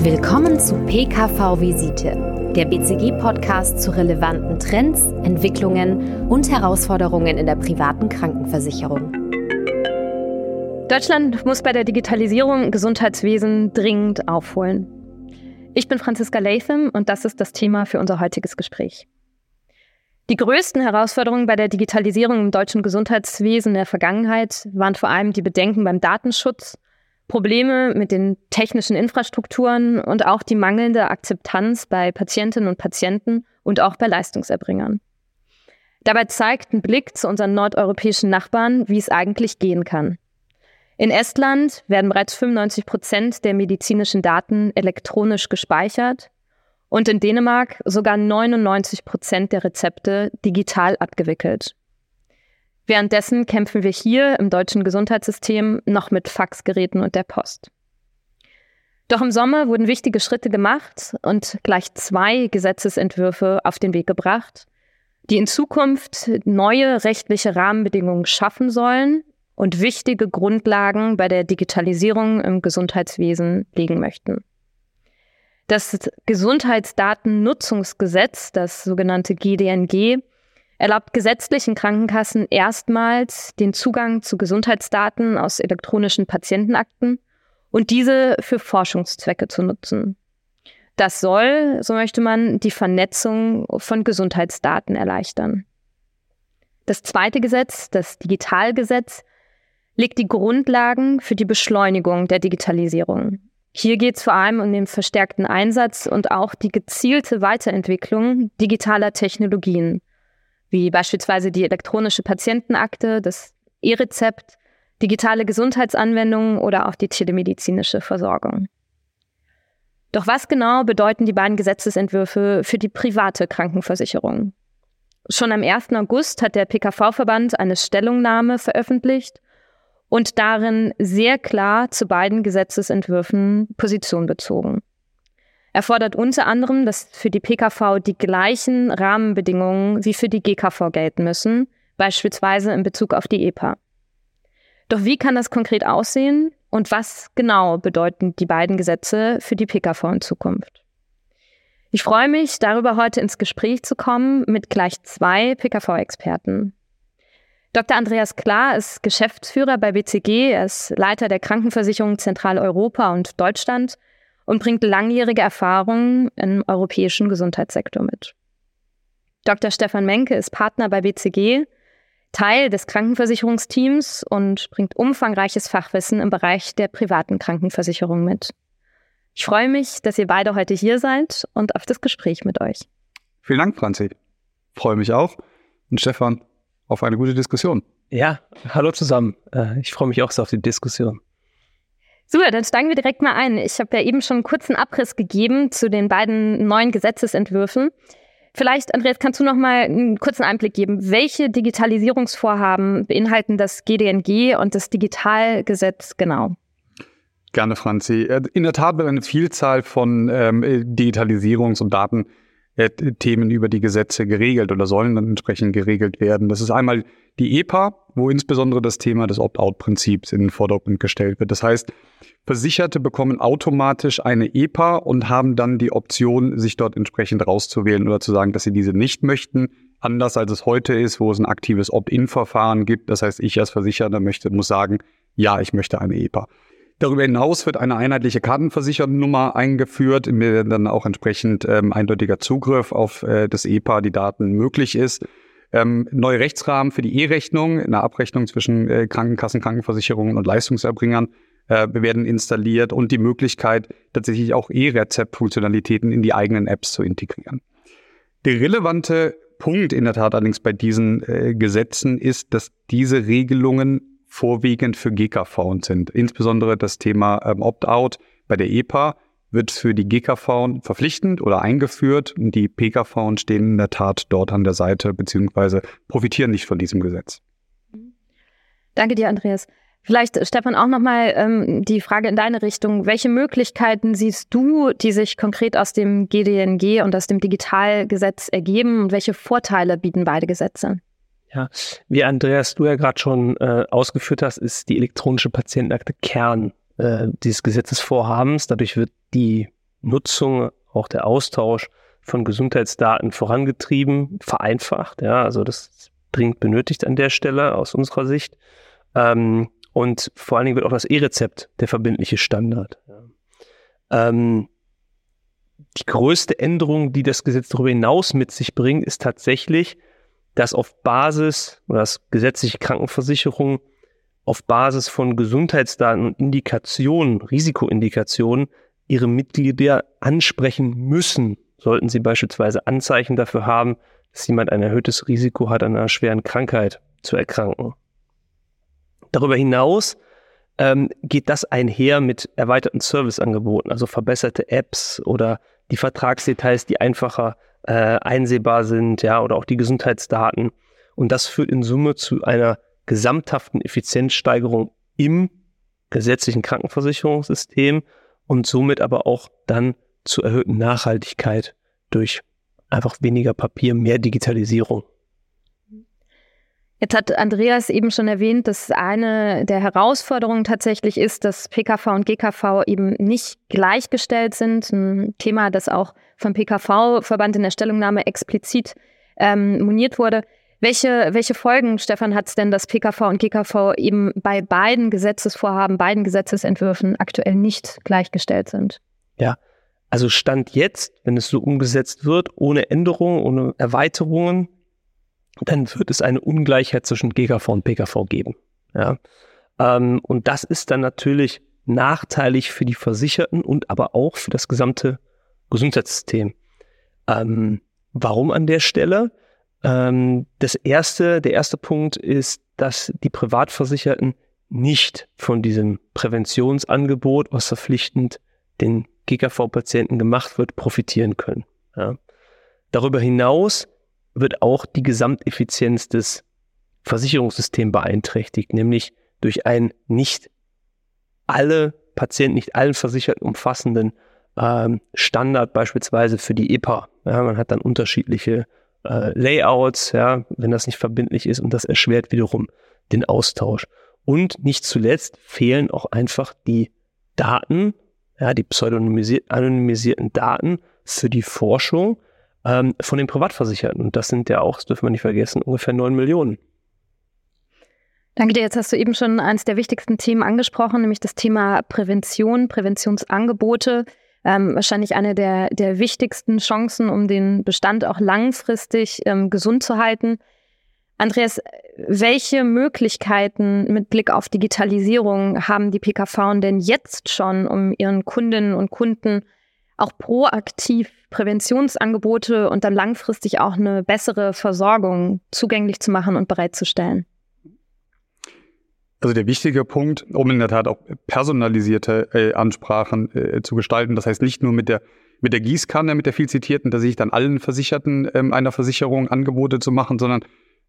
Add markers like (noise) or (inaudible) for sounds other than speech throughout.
Willkommen zu PKV Visite, der BCG-Podcast zu relevanten Trends, Entwicklungen und Herausforderungen in der privaten Krankenversicherung. Deutschland muss bei der Digitalisierung Gesundheitswesen dringend aufholen. Ich bin Franziska Latham und das ist das Thema für unser heutiges Gespräch. Die größten Herausforderungen bei der Digitalisierung im deutschen Gesundheitswesen der Vergangenheit waren vor allem die Bedenken beim Datenschutz Probleme mit den technischen Infrastrukturen und auch die mangelnde Akzeptanz bei Patientinnen und Patienten und auch bei Leistungserbringern. Dabei zeigt ein Blick zu unseren nordeuropäischen Nachbarn, wie es eigentlich gehen kann. In Estland werden bereits 95 Prozent der medizinischen Daten elektronisch gespeichert und in Dänemark sogar 99 Prozent der Rezepte digital abgewickelt. Währenddessen kämpfen wir hier im deutschen Gesundheitssystem noch mit Faxgeräten und der Post. Doch im Sommer wurden wichtige Schritte gemacht und gleich zwei Gesetzesentwürfe auf den Weg gebracht, die in Zukunft neue rechtliche Rahmenbedingungen schaffen sollen und wichtige Grundlagen bei der Digitalisierung im Gesundheitswesen legen möchten. Das Gesundheitsdatennutzungsgesetz, das sogenannte GDNG, erlaubt gesetzlichen Krankenkassen erstmals den Zugang zu Gesundheitsdaten aus elektronischen Patientenakten und diese für Forschungszwecke zu nutzen. Das soll, so möchte man, die Vernetzung von Gesundheitsdaten erleichtern. Das zweite Gesetz, das Digitalgesetz, legt die Grundlagen für die Beschleunigung der Digitalisierung. Hier geht es vor allem um den verstärkten Einsatz und auch die gezielte Weiterentwicklung digitaler Technologien wie beispielsweise die elektronische Patientenakte, das E-Rezept, digitale Gesundheitsanwendungen oder auch die telemedizinische Versorgung. Doch was genau bedeuten die beiden Gesetzesentwürfe für die private Krankenversicherung? Schon am 1. August hat der PKV-Verband eine Stellungnahme veröffentlicht und darin sehr klar zu beiden Gesetzesentwürfen Position bezogen. Er fordert unter anderem, dass für die PKV die gleichen Rahmenbedingungen wie für die GKV gelten müssen, beispielsweise in Bezug auf die EPA. Doch wie kann das konkret aussehen und was genau bedeuten die beiden Gesetze für die PKV in Zukunft? Ich freue mich, darüber heute ins Gespräch zu kommen mit gleich zwei PKV-Experten. Dr. Andreas Klar ist Geschäftsführer bei BCG, er ist Leiter der Krankenversicherung Zentraleuropa und Deutschland und bringt langjährige Erfahrungen im europäischen Gesundheitssektor mit. Dr. Stefan Menke ist Partner bei BCG, Teil des Krankenversicherungsteams und bringt umfangreiches Fachwissen im Bereich der privaten Krankenversicherung mit. Ich freue mich, dass ihr beide heute hier seid und auf das Gespräch mit euch. Vielen Dank, Franzi. Freue mich auch. Und Stefan, auf eine gute Diskussion. Ja, hallo zusammen. Äh, ich freue mich auch so auf die Diskussion. Super, dann steigen wir direkt mal ein. Ich habe ja eben schon einen kurzen Abriss gegeben zu den beiden neuen Gesetzesentwürfen. Vielleicht, Andreas, kannst du noch mal einen kurzen Einblick geben? Welche Digitalisierungsvorhaben beinhalten das GDNG und das Digitalgesetz genau? Gerne, Franzi. Äh, in der Tat wird eine Vielzahl von ähm, Digitalisierungs- und Daten äh, Themen über die Gesetze geregelt oder sollen dann entsprechend geregelt werden. Das ist einmal die EPA, wo insbesondere das Thema des Opt-out-Prinzips in den Vordergrund gestellt wird. Das heißt, Versicherte bekommen automatisch eine EPA und haben dann die Option, sich dort entsprechend rauszuwählen oder zu sagen, dass sie diese nicht möchten. Anders als es heute ist, wo es ein aktives Opt-in-Verfahren gibt. Das heißt, ich als Versicherter möchte, muss sagen, ja, ich möchte eine EPA. Darüber hinaus wird eine einheitliche Kartenversichertennummer eingeführt, in der dann auch entsprechend ähm, eindeutiger Zugriff auf äh, das EPA, die Daten möglich ist. Ähm, neue Rechtsrahmen für die E-Rechnung, eine Abrechnung zwischen äh, Krankenkassen, Krankenversicherungen und Leistungserbringern äh, werden installiert und die Möglichkeit, tatsächlich auch E-Rezept-Funktionalitäten in die eigenen Apps zu integrieren. Der relevante Punkt in der Tat allerdings bei diesen äh, Gesetzen ist, dass diese Regelungen vorwiegend für GKV sind. Insbesondere das Thema ähm, Opt-out bei der EPA wird für die GKV verpflichtend oder eingeführt. Die PKV stehen in der Tat dort an der Seite beziehungsweise profitieren nicht von diesem Gesetz. Danke dir, Andreas. Vielleicht, Stefan, auch nochmal ähm, die Frage in deine Richtung. Welche Möglichkeiten siehst du, die sich konkret aus dem GDNG und aus dem Digitalgesetz ergeben und welche Vorteile bieten beide Gesetze? Ja, wie Andreas, du ja gerade schon äh, ausgeführt hast, ist die elektronische Patientenakte Kern äh, dieses Gesetzesvorhabens. Dadurch wird die Nutzung, auch der Austausch von Gesundheitsdaten vorangetrieben, vereinfacht. Ja, also das dringend benötigt an der Stelle aus unserer Sicht. Ähm, und vor allen Dingen wird auch das E-Rezept der verbindliche Standard. Ja. Ähm, die größte Änderung, die das Gesetz darüber hinaus mit sich bringt, ist tatsächlich, dass auf Basis oder das gesetzliche Krankenversicherung auf Basis von Gesundheitsdaten und Indikationen, Risikoindikationen, ihre Mitglieder ansprechen müssen, sollten sie beispielsweise Anzeichen dafür haben, dass jemand ein erhöhtes Risiko hat, an einer schweren Krankheit zu erkranken. Darüber hinaus ähm, geht das einher mit erweiterten Serviceangeboten, also verbesserte Apps oder die Vertragsdetails, die einfacher äh, einsehbar sind, ja, oder auch die Gesundheitsdaten. Und das führt in Summe zu einer gesamthaften Effizienzsteigerung im gesetzlichen Krankenversicherungssystem und somit aber auch dann zur erhöhten Nachhaltigkeit durch einfach weniger Papier, mehr Digitalisierung. Jetzt hat Andreas eben schon erwähnt, dass eine der Herausforderungen tatsächlich ist, dass PKV und GKV eben nicht gleichgestellt sind. Ein Thema, das auch vom PKV-Verband in der Stellungnahme explizit ähm, moniert wurde. Welche, welche Folgen, Stefan, hat es denn, dass PKV und GKV eben bei beiden Gesetzesvorhaben, beiden Gesetzesentwürfen aktuell nicht gleichgestellt sind? Ja, also Stand jetzt, wenn es so umgesetzt wird, ohne Änderungen, ohne Erweiterungen, dann wird es eine Ungleichheit zwischen GKV und PKV geben. Ja? Ähm, und das ist dann natürlich nachteilig für die Versicherten und aber auch für das gesamte Gesundheitssystem. Ähm, warum an der Stelle? Ähm, das erste, der erste Punkt ist, dass die Privatversicherten nicht von diesem Präventionsangebot, was verpflichtend den GKV-Patienten gemacht wird, profitieren können. Ja. Darüber hinaus wird auch die Gesamteffizienz des Versicherungssystems beeinträchtigt, nämlich durch einen nicht alle Patienten, nicht allen Versicherten umfassenden ähm, Standard beispielsweise für die EPA. Ja, man hat dann unterschiedliche äh, Layouts, ja, wenn das nicht verbindlich ist und das erschwert wiederum den Austausch. Und nicht zuletzt fehlen auch einfach die Daten, ja, die pseudonymisierten Daten für die Forschung ähm, von den Privatversicherten. Und das sind ja auch, das dürfen wir nicht vergessen, ungefähr neun Millionen. Danke dir. Jetzt hast du eben schon eines der wichtigsten Themen angesprochen, nämlich das Thema Prävention, Präventionsangebote ähm, wahrscheinlich eine der, der wichtigsten Chancen, um den Bestand auch langfristig ähm, gesund zu halten. Andreas, welche Möglichkeiten mit Blick auf Digitalisierung haben die PKV denn jetzt schon, um ihren Kundinnen und Kunden auch proaktiv Präventionsangebote und dann langfristig auch eine bessere Versorgung zugänglich zu machen und bereitzustellen? Also der wichtige Punkt, um in der Tat auch personalisierte äh, Ansprachen äh, zu gestalten. Das heißt nicht nur mit der mit der Gießkanne, mit der viel zitierten, dass ich dann allen Versicherten ähm, einer Versicherung Angebote zu machen, sondern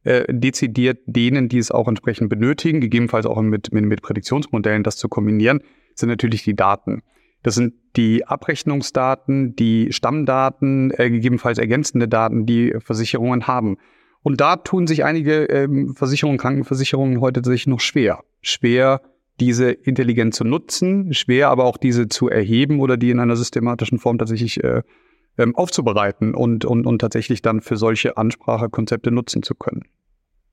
äh, dezidiert denen, die es auch entsprechend benötigen, gegebenenfalls auch mit, mit, mit Prädiktionsmodellen das zu kombinieren, sind natürlich die Daten. Das sind die Abrechnungsdaten, die Stammdaten, äh, gegebenenfalls ergänzende Daten, die Versicherungen haben. Und da tun sich einige ähm, Versicherungen, Krankenversicherungen heute sich noch schwer. Schwer, diese intelligent zu nutzen, schwer aber auch diese zu erheben oder die in einer systematischen Form tatsächlich äh, ähm, aufzubereiten und, und, und tatsächlich dann für solche Ansprachekonzepte nutzen zu können.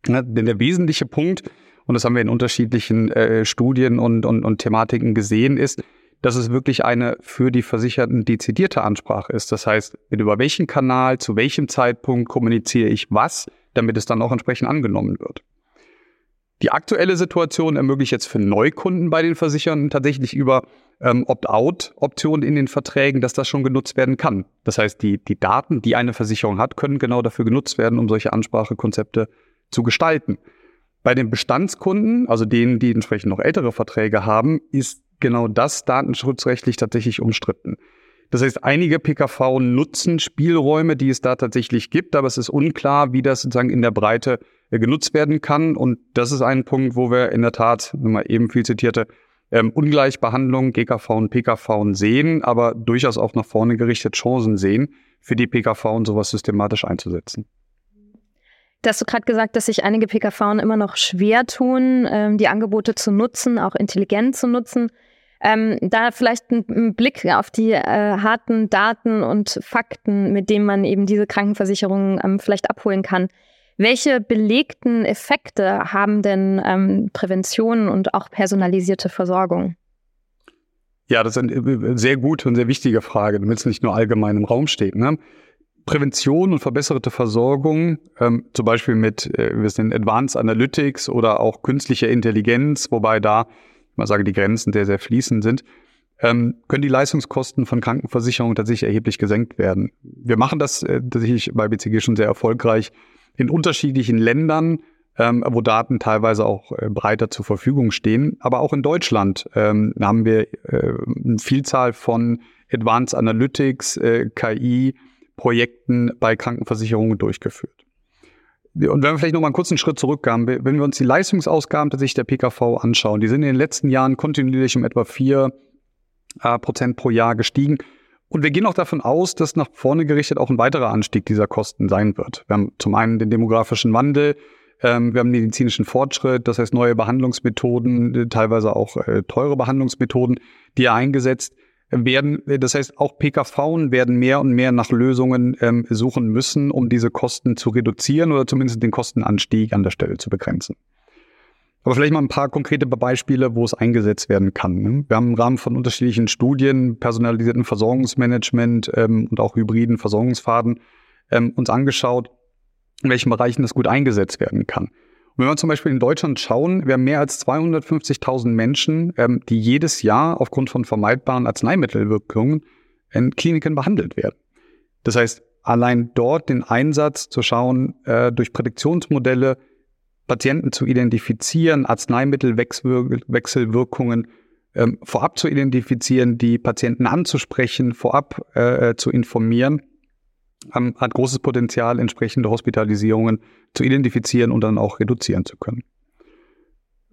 Ja, denn der wesentliche Punkt, und das haben wir in unterschiedlichen äh, Studien und, und, und Thematiken gesehen, ist, dass es wirklich eine für die Versicherten dezidierte Ansprache ist. Das heißt, über welchen Kanal, zu welchem Zeitpunkt kommuniziere ich was, damit es dann auch entsprechend angenommen wird. Die aktuelle Situation ermöglicht jetzt für Neukunden bei den Versicherern tatsächlich über ähm, Opt-out-Optionen in den Verträgen, dass das schon genutzt werden kann. Das heißt, die, die Daten, die eine Versicherung hat, können genau dafür genutzt werden, um solche Ansprachekonzepte zu gestalten. Bei den Bestandskunden, also denen, die entsprechend noch ältere Verträge haben, ist genau das datenschutzrechtlich tatsächlich umstritten. Das heißt, einige PKV nutzen Spielräume, die es da tatsächlich gibt, aber es ist unklar, wie das sozusagen in der Breite äh, genutzt werden kann. Und das ist ein Punkt, wo wir in der Tat, mal eben viel zitierte, ähm, Ungleichbehandlung GKV und PKV sehen, aber durchaus auch nach vorne gerichtet Chancen sehen, für die PKV und sowas systematisch einzusetzen. Du hast du gerade gesagt, dass sich einige PKV immer noch schwer tun, ähm, die Angebote zu nutzen, auch intelligent zu nutzen. Ähm, da vielleicht ein, ein, Blick auf die äh, harten Daten und Fakten, mit denen man eben diese Krankenversicherung ähm, vielleicht abholen kann. Welche belegten Effekte haben denn ähm, Prävention und auch personalisierte Versorgung? Ja, das ist eine sehr gute und sehr wichtige Frage, damit es nicht nur allgemein im Raum steht. Ne? Prävention und verbesserte Versorgung, ähm, zum Beispiel mit, äh, wir sind Advanced Analytics oder auch künstlicher Intelligenz, wobei da, ich mal sage, die Grenzen sehr, sehr fließend sind, ähm, können die Leistungskosten von Krankenversicherungen tatsächlich erheblich gesenkt werden. Wir machen das äh, tatsächlich bei BCG schon sehr erfolgreich in unterschiedlichen Ländern, ähm, wo Daten teilweise auch äh, breiter zur Verfügung stehen. Aber auch in Deutschland ähm, haben wir äh, eine Vielzahl von Advanced Analytics, äh, KI, Projekten bei Krankenversicherungen durchgeführt. Und wenn wir vielleicht noch mal einen kurzen Schritt zurückgehen, wenn wir uns die Leistungsausgaben tatsächlich der PKV anschauen, die sind in den letzten Jahren kontinuierlich um etwa vier äh, Prozent pro Jahr gestiegen. Und wir gehen auch davon aus, dass nach vorne gerichtet auch ein weiterer Anstieg dieser Kosten sein wird. Wir haben zum einen den demografischen Wandel, ähm, wir haben medizinischen Fortschritt, das heißt neue Behandlungsmethoden, teilweise auch äh, teure Behandlungsmethoden, die ja eingesetzt werden. Das heißt, auch PKV werden mehr und mehr nach Lösungen ähm, suchen müssen, um diese Kosten zu reduzieren oder zumindest den Kostenanstieg an der Stelle zu begrenzen. Aber vielleicht mal ein paar konkrete Beispiele, wo es eingesetzt werden kann. Ne? Wir haben im Rahmen von unterschiedlichen Studien, personalisierten Versorgungsmanagement ähm, und auch hybriden Versorgungsfaden ähm, uns angeschaut, in welchen Bereichen das gut eingesetzt werden kann. Wenn wir zum Beispiel in Deutschland schauen, wir haben mehr als 250.000 Menschen, ähm, die jedes Jahr aufgrund von vermeidbaren Arzneimittelwirkungen in Kliniken behandelt werden. Das heißt, allein dort den Einsatz zu schauen, äh, durch Prädiktionsmodelle Patienten zu identifizieren, Arzneimittelwechselwirkungen ähm, vorab zu identifizieren, die Patienten anzusprechen, vorab äh, zu informieren, ähm, hat großes Potenzial, entsprechende Hospitalisierungen zu identifizieren und dann auch reduzieren zu können.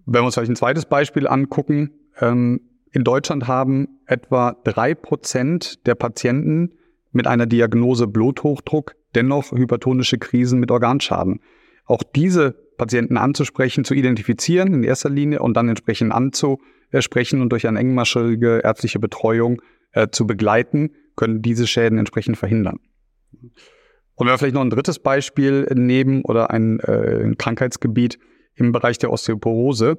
Wenn wir uns vielleicht ein zweites Beispiel angucken, ähm, in Deutschland haben etwa drei Prozent der Patienten mit einer Diagnose Bluthochdruck dennoch hypertonische Krisen mit Organschaden. Auch diese Patienten anzusprechen, zu identifizieren in erster Linie und dann entsprechend anzusprechen und durch eine engmaschige ärztliche Betreuung äh, zu begleiten, können diese Schäden entsprechend verhindern. Und wenn wir vielleicht noch ein drittes Beispiel nehmen oder ein, äh, ein Krankheitsgebiet im Bereich der Osteoporose.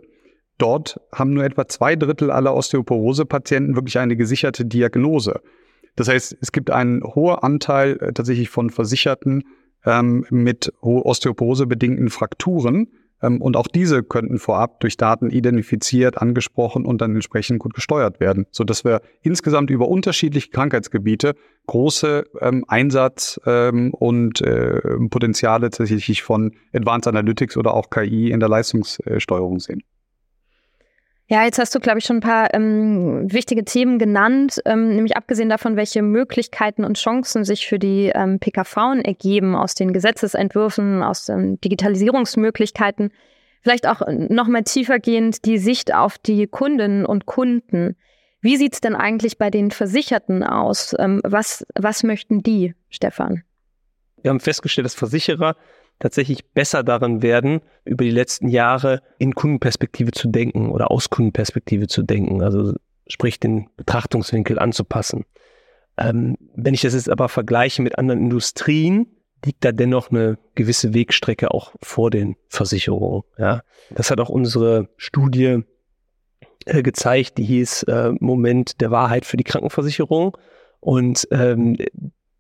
Dort haben nur etwa zwei Drittel aller Osteoporose-Patienten wirklich eine gesicherte Diagnose. Das heißt, es gibt einen hohen Anteil äh, tatsächlich von Versicherten, ähm, mit Osteoporose-bedingten Frakturen. Ähm, und auch diese könnten vorab durch Daten identifiziert, angesprochen und dann entsprechend gut gesteuert werden, sodass wir insgesamt über unterschiedliche Krankheitsgebiete große ähm, Einsatz ähm, und äh, Potenziale tatsächlich von Advanced Analytics oder auch KI in der Leistungssteuerung sehen. Ja, jetzt hast du, glaube ich, schon ein paar ähm, wichtige Themen genannt, ähm, nämlich abgesehen davon, welche Möglichkeiten und Chancen sich für die ähm, PKV ergeben aus den Gesetzesentwürfen, aus den Digitalisierungsmöglichkeiten. Vielleicht auch nochmal tiefergehend die Sicht auf die Kundinnen und Kunden. Wie sieht es denn eigentlich bei den Versicherten aus? Ähm, was, was möchten die, Stefan? Wir haben festgestellt, dass Versicherer tatsächlich besser darin werden, über die letzten Jahre in Kundenperspektive zu denken oder aus Kundenperspektive zu denken, also sprich den Betrachtungswinkel anzupassen. Ähm, wenn ich das jetzt aber vergleiche mit anderen Industrien, liegt da dennoch eine gewisse Wegstrecke auch vor den Versicherungen. Ja, das hat auch unsere Studie äh, gezeigt, die hieß äh, Moment der Wahrheit für die Krankenversicherung. Und ähm,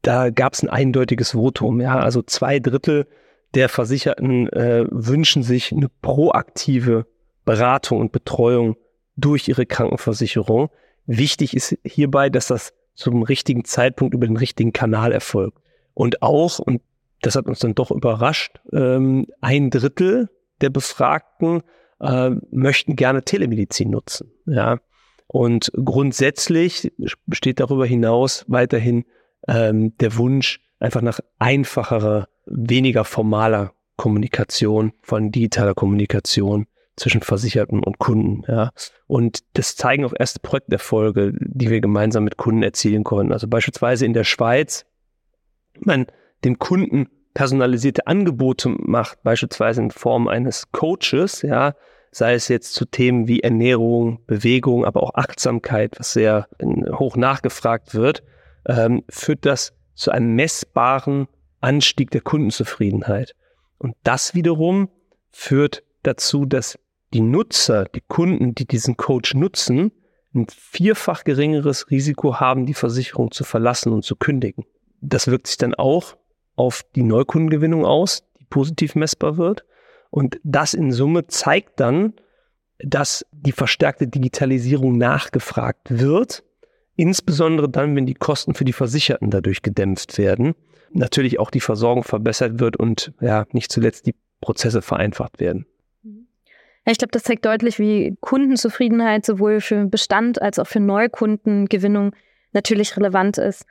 da gab es ein eindeutiges Votum. Ja, also zwei Drittel der Versicherten äh, wünschen sich eine proaktive Beratung und Betreuung durch ihre Krankenversicherung. Wichtig ist hierbei, dass das zum richtigen Zeitpunkt über den richtigen Kanal erfolgt. Und auch, und das hat uns dann doch überrascht, ähm, ein Drittel der Befragten äh, möchten gerne Telemedizin nutzen. Ja. Und grundsätzlich besteht darüber hinaus weiterhin ähm, der Wunsch einfach nach einfacherer weniger formaler Kommunikation, von digitaler Kommunikation zwischen Versicherten und Kunden. Ja. Und das zeigen auch erste Projekterfolge, die wir gemeinsam mit Kunden erzielen konnten. Also beispielsweise in der Schweiz, man dem Kunden personalisierte Angebote macht, beispielsweise in Form eines Coaches, ja, sei es jetzt zu Themen wie Ernährung, Bewegung, aber auch Achtsamkeit, was sehr hoch nachgefragt wird, ähm, führt das zu einem messbaren Anstieg der Kundenzufriedenheit. Und das wiederum führt dazu, dass die Nutzer, die Kunden, die diesen Coach nutzen, ein vierfach geringeres Risiko haben, die Versicherung zu verlassen und zu kündigen. Das wirkt sich dann auch auf die Neukundengewinnung aus, die positiv messbar wird. Und das in Summe zeigt dann, dass die verstärkte Digitalisierung nachgefragt wird, insbesondere dann, wenn die Kosten für die Versicherten dadurch gedämpft werden, natürlich auch die Versorgung verbessert wird und ja, nicht zuletzt die Prozesse vereinfacht werden. Ich glaube, das zeigt deutlich, wie Kundenzufriedenheit sowohl für Bestand als auch für Neukundengewinnung natürlich relevant ist.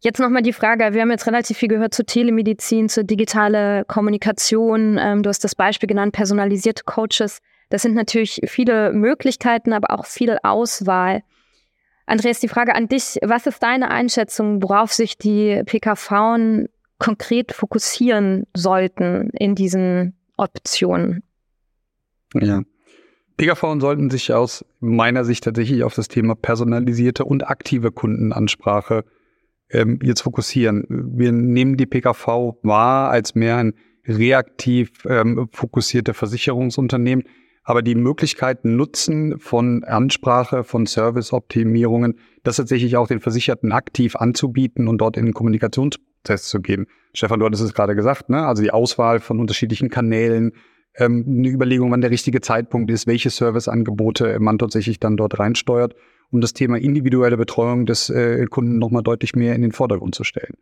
Jetzt nochmal die Frage, wir haben jetzt relativ viel gehört zur Telemedizin, zur digitale Kommunikation. Ähm, du hast das Beispiel genannt, personalisierte Coaches. Das sind natürlich viele Möglichkeiten, aber auch viel Auswahl. Andreas, die Frage an dich. Was ist deine Einschätzung, worauf sich die PKV konkret fokussieren sollten in diesen Optionen? Ja. PKV sollten sich aus meiner Sicht tatsächlich auf das Thema personalisierte und aktive Kundenansprache ähm, jetzt fokussieren. Wir nehmen die PKV wahr als mehr ein reaktiv ähm, fokussierte Versicherungsunternehmen, aber die Möglichkeiten nutzen von Ansprache, von Serviceoptimierungen, das tatsächlich auch den Versicherten aktiv anzubieten und dort in den Kommunikationsprozess zu gehen. Stefan, du hattest es gerade gesagt, ne? also die Auswahl von unterschiedlichen Kanälen, ähm, eine Überlegung, wann der richtige Zeitpunkt ist, welche Serviceangebote man tatsächlich dann dort reinsteuert, um das Thema individuelle Betreuung des äh, Kunden nochmal deutlich mehr in den Vordergrund zu stellen.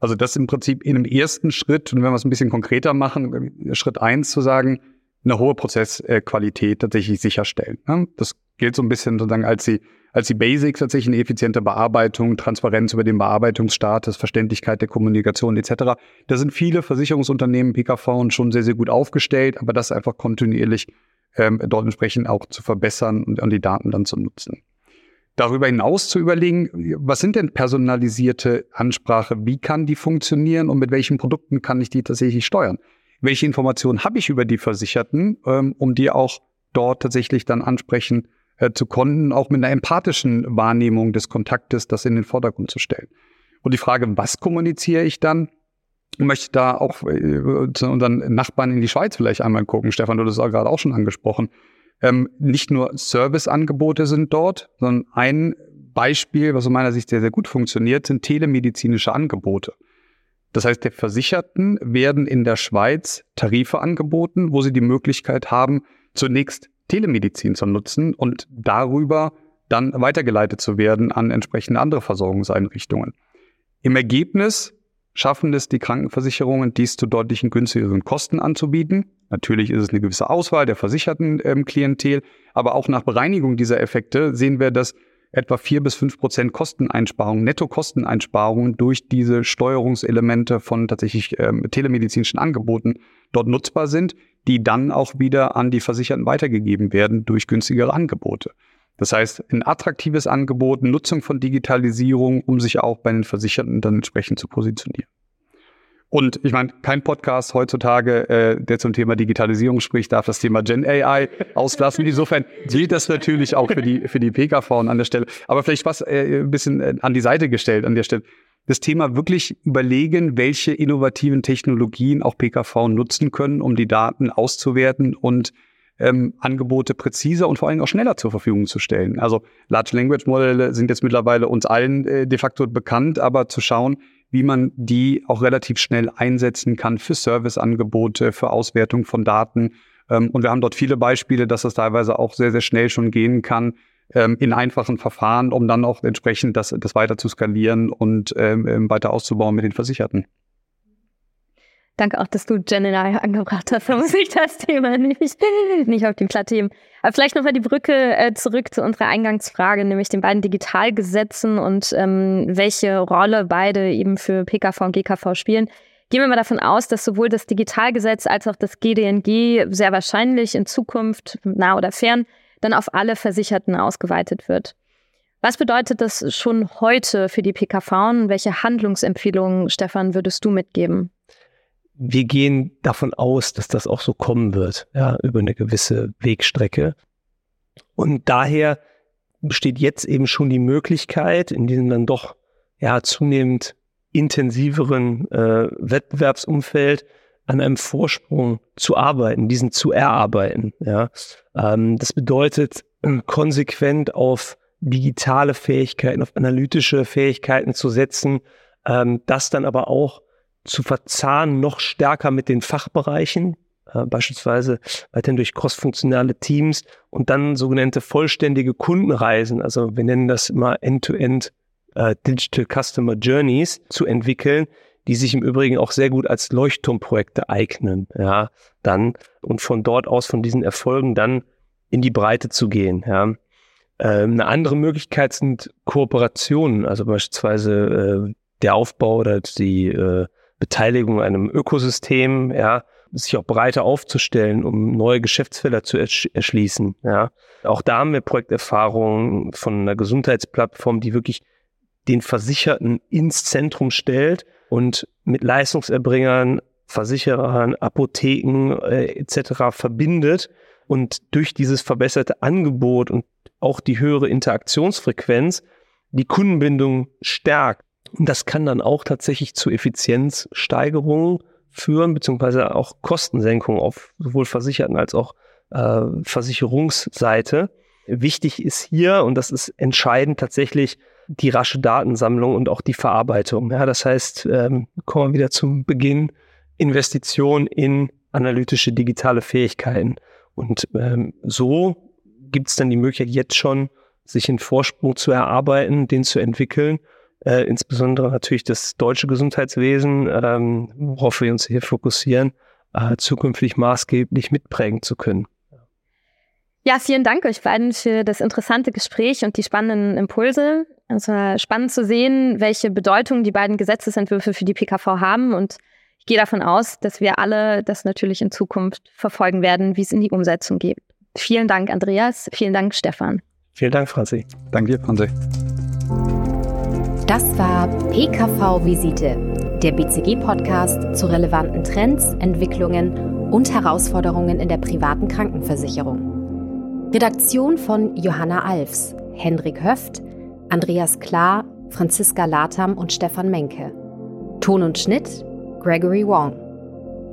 Also das im Prinzip in einem ersten Schritt, und wenn wir es ein bisschen konkreter machen, äh, Schritt eins zu sagen, eine hohe Prozessqualität tatsächlich sicherstellen. Ne? Das gilt so ein bisschen sozusagen als die als die Basics tatsächlich eine effiziente Bearbeitung, Transparenz über den Bearbeitungsstatus, Verständlichkeit der Kommunikation etc. Da sind viele Versicherungsunternehmen, PKV schon sehr, sehr gut aufgestellt, aber das einfach kontinuierlich ähm, dort entsprechend auch zu verbessern und an die Daten dann zu nutzen. Darüber hinaus zu überlegen, was sind denn personalisierte Ansprache, wie kann die funktionieren und mit welchen Produkten kann ich die tatsächlich steuern? Welche Informationen habe ich über die Versicherten, ähm, um die auch dort tatsächlich dann ansprechen äh, zu konnten, auch mit einer empathischen Wahrnehmung des Kontaktes, das in den Vordergrund zu stellen. Und die Frage, was kommuniziere ich dann? Ich möchte da auch äh, zu unseren Nachbarn in die Schweiz vielleicht einmal gucken. Stefan, du hast es gerade auch schon angesprochen. Ähm, nicht nur Serviceangebote sind dort, sondern ein Beispiel, was aus meiner Sicht sehr, sehr gut funktioniert, sind telemedizinische Angebote. Das heißt, der Versicherten werden in der Schweiz Tarife angeboten, wo sie die Möglichkeit haben, zunächst Telemedizin zu nutzen und darüber dann weitergeleitet zu werden an entsprechende andere Versorgungseinrichtungen. Im Ergebnis schaffen es die Krankenversicherungen, dies zu deutlichen günstigeren Kosten anzubieten. Natürlich ist es eine gewisse Auswahl der versicherten ähm, Klientel, aber auch nach Bereinigung dieser Effekte sehen wir, dass etwa vier bis fünf Prozent Kosteneinsparungen, Netto-Kosteneinsparungen durch diese Steuerungselemente von tatsächlich ähm, telemedizinischen Angeboten dort nutzbar sind, die dann auch wieder an die Versicherten weitergegeben werden durch günstigere Angebote. Das heißt, ein attraktives Angebot, Nutzung von Digitalisierung, um sich auch bei den Versicherten dann entsprechend zu positionieren. Und ich meine, kein Podcast heutzutage, äh, der zum Thema Digitalisierung spricht, darf das Thema Gen AI (laughs) auslassen. Insofern gilt das natürlich auch für die, für die PKV an der Stelle. Aber vielleicht was äh, ein bisschen äh, an die Seite gestellt an der Stelle. Das Thema wirklich überlegen, welche innovativen Technologien auch PKV nutzen können, um die Daten auszuwerten und ähm, Angebote präziser und vor allem auch schneller zur Verfügung zu stellen. Also Large Language Modelle sind jetzt mittlerweile uns allen äh, de facto bekannt, aber zu schauen, wie man die auch relativ schnell einsetzen kann für Serviceangebote, für Auswertung von Daten. Ähm, und wir haben dort viele Beispiele, dass das teilweise auch sehr, sehr schnell schon gehen kann ähm, in einfachen Verfahren, um dann auch entsprechend das, das weiter zu skalieren und ähm, weiter auszubauen mit den Versicherten. Danke auch, dass du Gemini angebracht hast. Da muss ich das Thema nicht, nicht auf die Platte heben. Aber vielleicht nochmal die Brücke äh, zurück zu unserer Eingangsfrage, nämlich den beiden Digitalgesetzen und ähm, welche Rolle beide eben für PKV und GKV spielen. Gehen wir mal davon aus, dass sowohl das Digitalgesetz als auch das GDNG sehr wahrscheinlich in Zukunft, nah oder fern, dann auf alle Versicherten ausgeweitet wird. Was bedeutet das schon heute für die PKV und welche Handlungsempfehlungen, Stefan, würdest du mitgeben? Wir gehen davon aus, dass das auch so kommen wird, ja, über eine gewisse Wegstrecke. Und daher besteht jetzt eben schon die Möglichkeit, in diesem dann doch ja zunehmend intensiveren äh, Wettbewerbsumfeld an einem Vorsprung zu arbeiten, diesen zu erarbeiten. Ja. Ähm, das bedeutet, konsequent auf digitale Fähigkeiten, auf analytische Fähigkeiten zu setzen, ähm, das dann aber auch zu verzahnen, noch stärker mit den Fachbereichen, äh, beispielsweise weiterhin durch crossfunktionale Teams und dann sogenannte vollständige Kundenreisen, also wir nennen das immer End-to-End -End, äh, Digital Customer Journeys zu entwickeln, die sich im Übrigen auch sehr gut als Leuchtturmprojekte eignen, ja, dann und von dort aus von diesen Erfolgen dann in die Breite zu gehen, ja. Ähm, eine andere Möglichkeit sind Kooperationen, also beispielsweise äh, der Aufbau oder die äh, Beteiligung an einem Ökosystem, ja, sich auch breiter aufzustellen, um neue Geschäftsfelder zu ersch erschließen. Ja. Auch da haben wir Projekterfahrungen von einer Gesundheitsplattform, die wirklich den Versicherten ins Zentrum stellt und mit Leistungserbringern, Versicherern, Apotheken äh, etc. verbindet und durch dieses verbesserte Angebot und auch die höhere Interaktionsfrequenz die Kundenbindung stärkt. Und das kann dann auch tatsächlich zu Effizienzsteigerungen führen, beziehungsweise auch Kostensenkungen auf sowohl Versicherten als auch äh, Versicherungsseite. Wichtig ist hier, und das ist entscheidend tatsächlich, die rasche Datensammlung und auch die Verarbeitung. Ja, das heißt, ähm, kommen wir wieder zum Beginn, Investition in analytische digitale Fähigkeiten. Und ähm, so gibt es dann die Möglichkeit, jetzt schon sich einen Vorsprung zu erarbeiten, den zu entwickeln äh, insbesondere natürlich das deutsche Gesundheitswesen, ähm, worauf wir uns hier fokussieren, äh, zukünftig maßgeblich mitprägen zu können. Ja, vielen Dank euch beiden für das interessante Gespräch und die spannenden Impulse. Es war spannend zu sehen, welche Bedeutung die beiden Gesetzesentwürfe für die PKV haben und ich gehe davon aus, dass wir alle das natürlich in Zukunft verfolgen werden, wie es in die Umsetzung geht. Vielen Dank, Andreas. Vielen Dank, Stefan. Vielen Dank, Franzi. Danke dir, Franzi. Das war PKV Visite, der BCG-Podcast zu relevanten Trends, Entwicklungen und Herausforderungen in der privaten Krankenversicherung. Redaktion von Johanna Alfs, Hendrik Höft, Andreas Klar, Franziska Latham und Stefan Menke. Ton und Schnitt Gregory Wong.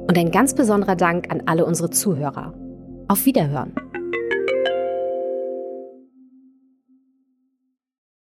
Und ein ganz besonderer Dank an alle unsere Zuhörer. Auf Wiederhören.